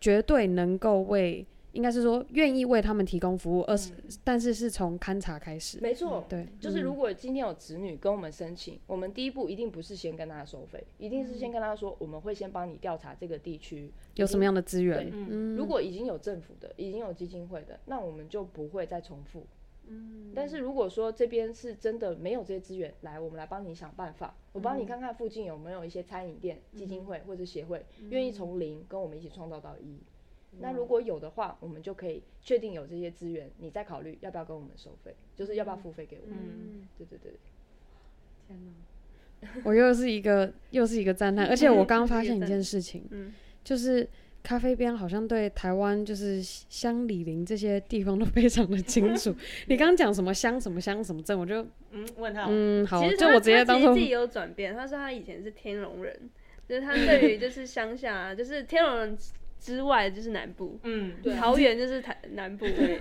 绝对能够为。应该是说愿意为他们提供服务，而是、嗯、但是是从勘察开始。没错，对，就是如果今天有子女跟我们申请，嗯、我们第一步一定不是先跟他收费，一定是先跟他说，我们会先帮你调查这个地区有什么样的资源。嗯，如果已经有政府的，已经有基金会的，那我们就不会再重复。嗯，但是如果说这边是真的没有这些资源，来，我们来帮你想办法，我帮你看看附近有没有一些餐饮店、基金会或者协会愿意从零跟我们一起创造到一。那如果有的话，我们就可以确定有这些资源，你再考虑要不要跟我们收费，就是要不要付费给我们。嗯，对对对。天哪，我又是一个又是一个赞叹，而且我刚刚发现一件事情，嗯，就是咖啡边好像对台湾就是乡里邻这些地方都非常的清楚。你刚刚讲什么乡什么乡什么镇，我就嗯问他，嗯好，就我直接当做自己有转变。他说他以前是天龙人，就是他对于就是乡下，就是天龙人。之外就是南部，嗯，对桃园就是台南部。对，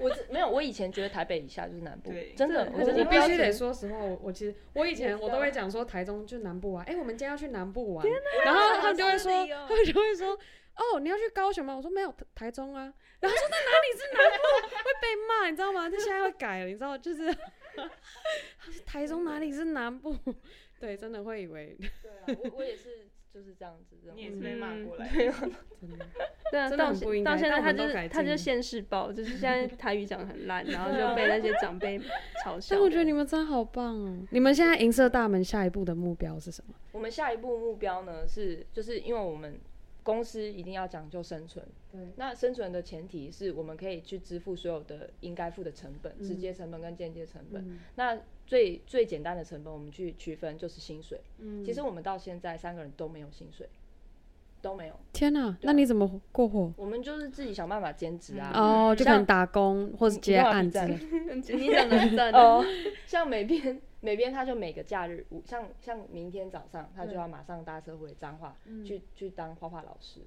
我没有，我以前觉得台北以下就是南部，真的，我我必须得说实话，我我其实我以前我都会讲说台中就南部啊，哎，我们今天要去南部玩，然后他们就会说，他们就会说，哦，你要去高雄吗？我说没有，台中啊，然后说在哪里是南部？会被骂，你知道吗？他现在会改了，你知道，就是 台中哪里是南部？对，真的会以为。对啊，我我也是。就是这样子，你也是被骂过来，对啊，到现到现在他就是他就现世报，就是现在台语讲得很烂，然后就被那些长辈嘲笑。但我觉得你们真的好棒哦！你们现在银色大门下一步的目标是什么？我们下一步目标呢是，就是因为我们公司一定要讲究生存，对，那生存的前提是我们可以去支付所有的应该付的成本，嗯、直接成本跟间接成本，嗯、那。最最简单的成本，我们去区分就是薪水。嗯，其实我们到现在三个人都没有薪水，都没有。天哪，啊、那你怎么过活？我们就是自己想办法兼职啊。哦，就可能打工或者接案子。你讲的真哦，像美编，美编他就每个假日，像像明天早上，他就要马上搭车回彰化，去去当画画老师。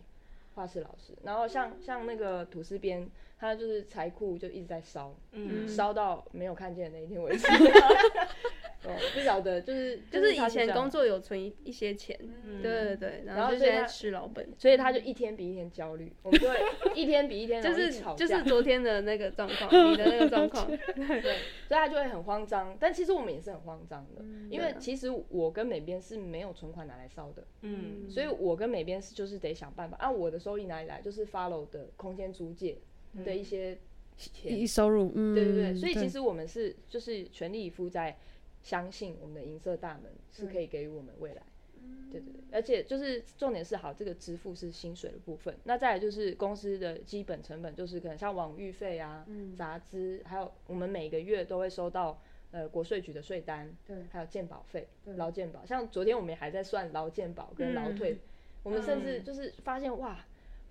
画室老师，然后像像那个吐司边，他就是财库就一直在烧，嗯，烧到没有看见的那一天为止。哦，不晓得，就是就是以前工作有存一些钱，对对对，然后现在吃老本，所以他就一天比一天焦虑，我们就会一天比一天就是就是昨天的那个状况，你的那个状况，对，所以他就会很慌张。但其实我们也是很慌张的，因为其实我跟美编是没有存款拿来烧的，嗯，所以我跟美编是就是得想办法，按我的收益哪里来，就是 follow 的空间租借的一些钱收入，嗯，对对对，所以其实我们是就是全力以赴在。相信我们的银色大门是可以给予我们未来，嗯、对对对，而且就是重点是好，这个支付是薪水的部分，那再来就是公司的基本成本，就是可能像网域费啊、嗯、杂支，还有我们每个月都会收到呃国税局的税单，对，还有健保费、劳健保，像昨天我们还在算劳健保跟劳退，嗯、我们甚至就是发现哇。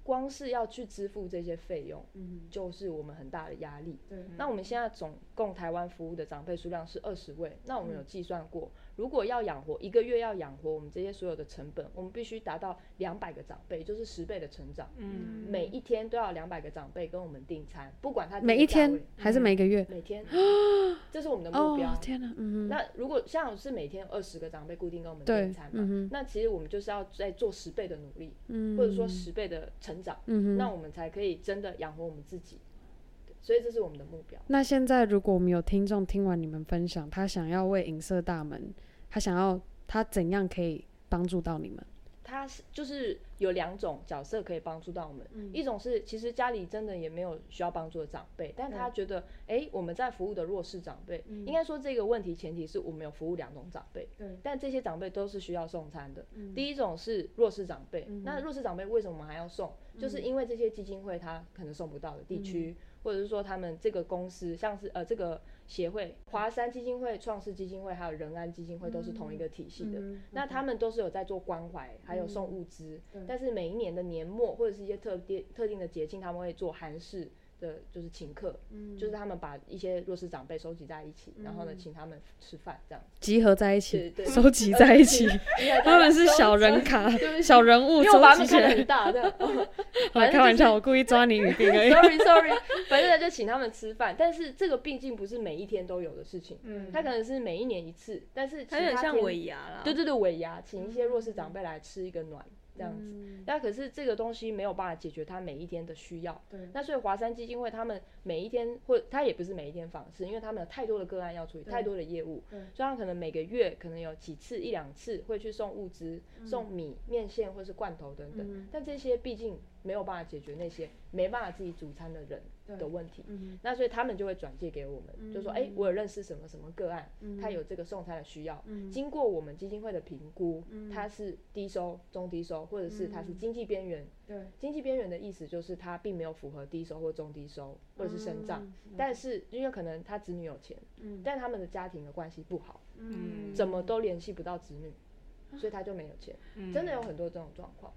光是要去支付这些费用，嗯，就是我们很大的压力。对，那我们现在总共台湾服务的长辈数量是二十位，那我们有计算过。如果要养活一个月，要养活我们这些所有的成本，我们必须达到两百个长辈，就是十倍的成长。嗯，每一天都要两百个长辈跟我们订餐，不管他每一天还是每个月，每天，这是我们的目标。天哪，嗯，那如果像是每天二十个长辈固定跟我们订餐嘛，那其实我们就是要再做十倍的努力，或者说十倍的成长，那我们才可以真的养活我们自己。所以这是我们的目标。那现在如果我们有听众听完你们分享，他想要为银色大门。他想要他怎样可以帮助到你们？他是就是有两种角色可以帮助到我们，嗯、一种是其实家里真的也没有需要帮助的长辈，但他觉得哎、嗯欸、我们在服务的弱势长辈，嗯、应该说这个问题前提是我们有服务两种长辈，嗯、但这些长辈都是需要送餐的。嗯、第一种是弱势长辈，嗯、那弱势长辈为什么我们还要送？嗯、就是因为这些基金会他可能送不到的地区，嗯、或者是说他们这个公司像是呃这个。协会、华山基金会、创世基金会还有仁安基金会都是同一个体系的，嗯、那他们都是有在做关怀，还有送物资。嗯、但是每一年的年末或者是一些特定特定的节庆，他们会做韩式。的就是请客，嗯，就是他们把一些弱势长辈收集在一起，然后呢，请他们吃饭，这样。集合在一起，对，收集在一起。他们是小人卡，小人物，因为我把他们看得很大，这样。好，开玩笑，我故意抓你语病而已。Sorry，Sorry，反正就请他们吃饭，但是这个毕竟不是每一天都有的事情，嗯，他可能是每一年一次，但是他有点像尾牙啦，对对对，尾牙，请一些弱势长辈来吃一个暖。这样子，那可是这个东西没有办法解决他每一天的需要。对。那所以华山基金会他们每一天，或他也不是每一天访视，因为他们有太多的个案要处理，太多的业务。对。所以他们可能每个月可能有几次一两次会去送物资，送米、面线或是罐头等等。但这些毕竟没有办法解决那些没办法自己煮餐的人的问题。那所以他们就会转借给我们，就说：哎，我有认识什么什么个案，他有这个送餐的需要。经过我们基金会的评估，他是低收、中低收。或者是他是经济边缘，对，经济边缘的意思就是他并没有符合低收或中低收，或者是身障，但是因为可能他子女有钱，但他们的家庭的关系不好，嗯，怎么都联系不到子女，所以他就没有钱，真的有很多这种状况。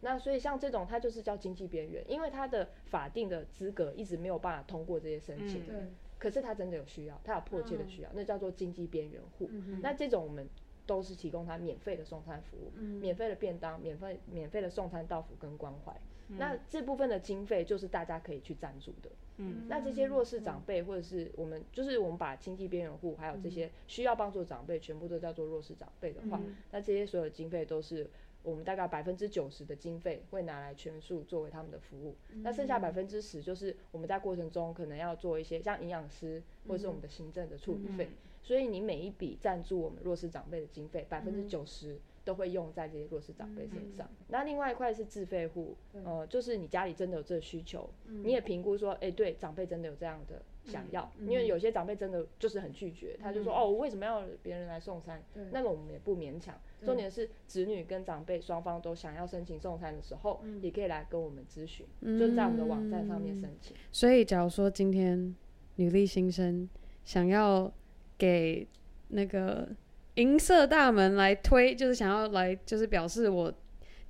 那所以像这种它就是叫经济边缘，因为它的法定的资格一直没有办法通过这些申请，对，可是他真的有需要，他有迫切的需要，那叫做经济边缘户。那这种我们。都是提供他免费的送餐服务，嗯、免费的便当，免费免费的送餐到府跟关怀。嗯、那这部分的经费就是大家可以去赞助的。嗯，那这些弱势长辈或者是我们，就是我们把经济边缘户还有这些需要帮助长辈，全部都叫做弱势长辈的话，嗯、那这些所有的经费都是。我们大概百分之九十的经费会拿来全数作为他们的服务，嗯、那剩下百分之十就是我们在过程中可能要做一些像营养师或者是我们的行政的处理费，嗯、所以你每一笔赞助我们弱势长辈的经费，百分之九十都会用在这些弱势长辈身上。嗯、那另外一块是自费户，呃，就是你家里真的有这个需求，嗯、你也评估说，哎、欸，对，长辈真的有这样的。想要，因为有些长辈真的就是很拒绝，他就说哦，我为什么要别人来送餐？那个我们也不勉强。重点是子女跟长辈双方都想要申请送餐的时候，也可以来跟我们咨询，就在我们的网站上面申请。所以，假如说今天女力新生想要给那个银色大门来推，就是想要来，就是表示我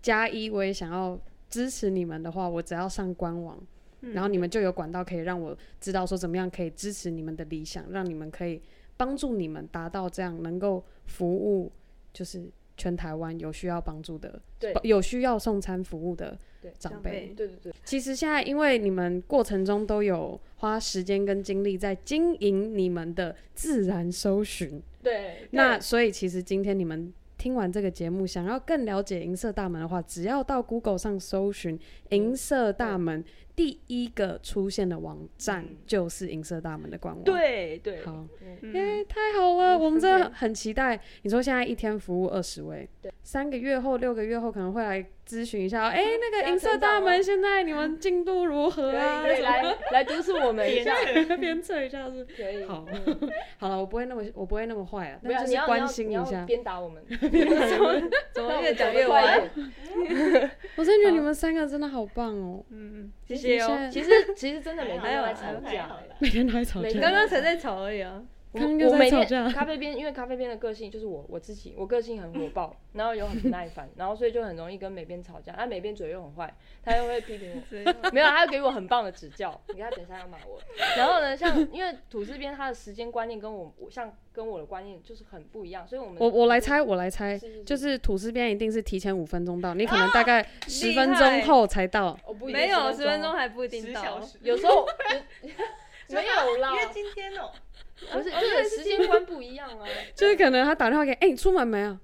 加一，我也想要支持你们的话，我只要上官网。然后你们就有管道可以让我知道说怎么样可以支持你们的理想，让你们可以帮助你们达到这样能够服务，就是全台湾有需要帮助的，对，有需要送餐服务的长辈。对对对。其实现在因为你们过程中都有花时间跟精力在经营你们的自然搜寻，对。那所以其实今天你们听完这个节目，想要更了解银色大门的话，只要到 Google 上搜寻银色大门。第一个出现的网站就是银色大门的官网。对对，好，哎，太好了，我们真的很期待。你说现在一天服务二十位，对，三个月后、六个月后可能会来咨询一下。哎，那个银色大门现在你们进度如何啊？来来督促我们一下，鞭策一下是可以。好，好了，我不会那么我不会那么坏啊，但，就是关心一下，鞭打我们，怎么越讲越歪？我真的觉得你们三个真的好棒哦。嗯嗯，谢谢。其实其实真的每天都在吵架，每天都在吵架，刚刚才在吵而已啊。我我每天咖啡边，因为咖啡边的个性就是我我自己，我个性很火爆，然后又很不 耐烦，然后所以就很容易跟美编吵架。那美编嘴又很坏，他又会批评我，没有，他又给我很棒的指教。你看等一下要骂我。然后呢，像 因为吐司边他的时间观念跟我，我像跟我的观念就是很不一样，所以我们我我来猜，我来猜，就是吐司边一定是提前五分钟到，你可能大概十分钟后才到，没有十分钟还不一定到，有时候 没有啦，因为今天哦。不是，就是时间观 不一样啊。就是可能他打电话给，哎，你出门没啊？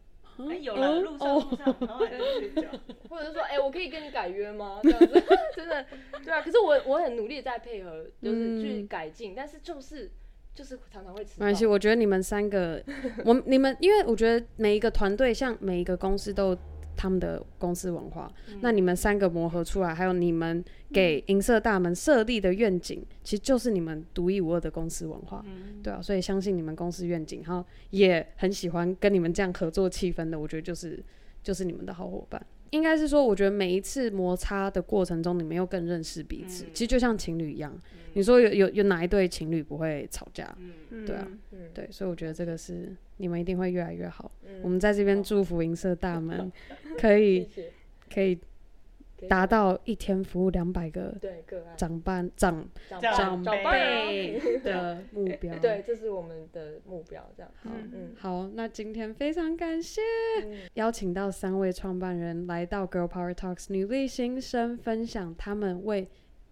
有了，路上路上，然后还在睡觉。或者说，哎，我可以跟你改约吗？这样子，真的，对啊。可是我我很努力在配合，就是去改进，但是就是就是常常会迟到。没关系，我觉得你们三个，我你们，因为我觉得每一个团队，像每一个公司都。他们的公司文化，嗯、那你们三个磨合出来，还有你们给银色大门设立的愿景，嗯、其实就是你们独一无二的公司文化，嗯、对啊，所以相信你们公司愿景，然后也很喜欢跟你们这样合作气氛的，我觉得就是就是你们的好伙伴。应该是说，我觉得每一次摩擦的过程中，你们又更认识彼此。嗯、其实就像情侣一样，嗯、你说有有有哪一对情侣不会吵架？嗯、对啊，嗯、对，所以我觉得这个是你们一定会越来越好。嗯、我们在这边祝福银色大门，可以可以。达到一天服务两百个长辈长长辈。的目标，对，这是我们的目标。这样。好，嗯，好，那今天非常感谢邀请到三位创办人来到 Girl Power Talks 女力新生，分享他们为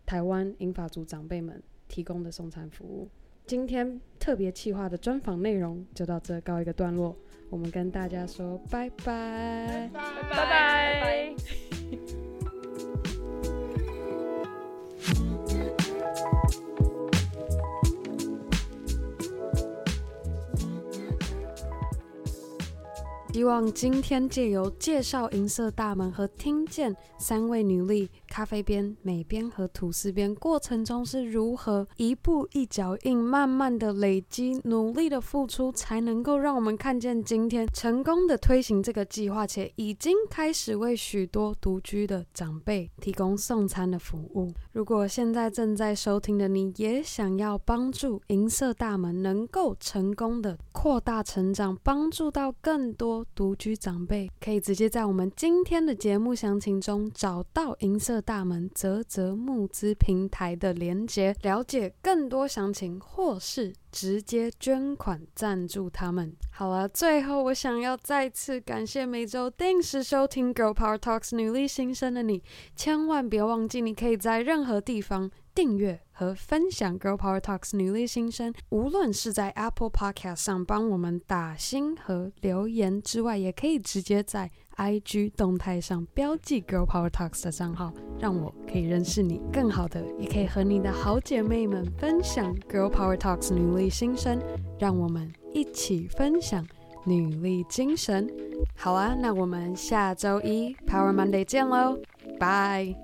台湾英法族长辈们提供的送餐服务。今天特别企划的专访内容就到这告一个段落，我们跟大家说拜拜，拜拜，拜拜。希望今天借由介绍银色大门和听见三位女力咖啡边、美边和吐司边过程中是如何一步一脚印，慢慢的累积，努力的付出，才能够让我们看见今天成功的推行这个计划，且已经开始为许多独居的长辈提供送餐的服务。如果现在正在收听的你也想要帮助银色大门能够成功的扩大成长，帮助到更多。独居长辈可以直接在我们今天的节目详情中找到银色大门泽泽募资平台的连结，了解更多详情，或是直接捐款赞助他们。好了，最后我想要再次感谢每周定时收听 Girl Power Talks 女力新生的你，千万别忘记，你可以在任何地方。订阅和分享 Girl Power Talks 女力新生，无论是在 Apple Podcast 上帮我们打星和留言之外，也可以直接在 IG 动态上标记 Girl Power Talks 的账号，让我可以认识你。更好的，也可以和你的好姐妹们分享 Girl Power Talks 女力新生，让我们一起分享女力精神。好啊，那我们下周一 Power Monday 见喽，拜。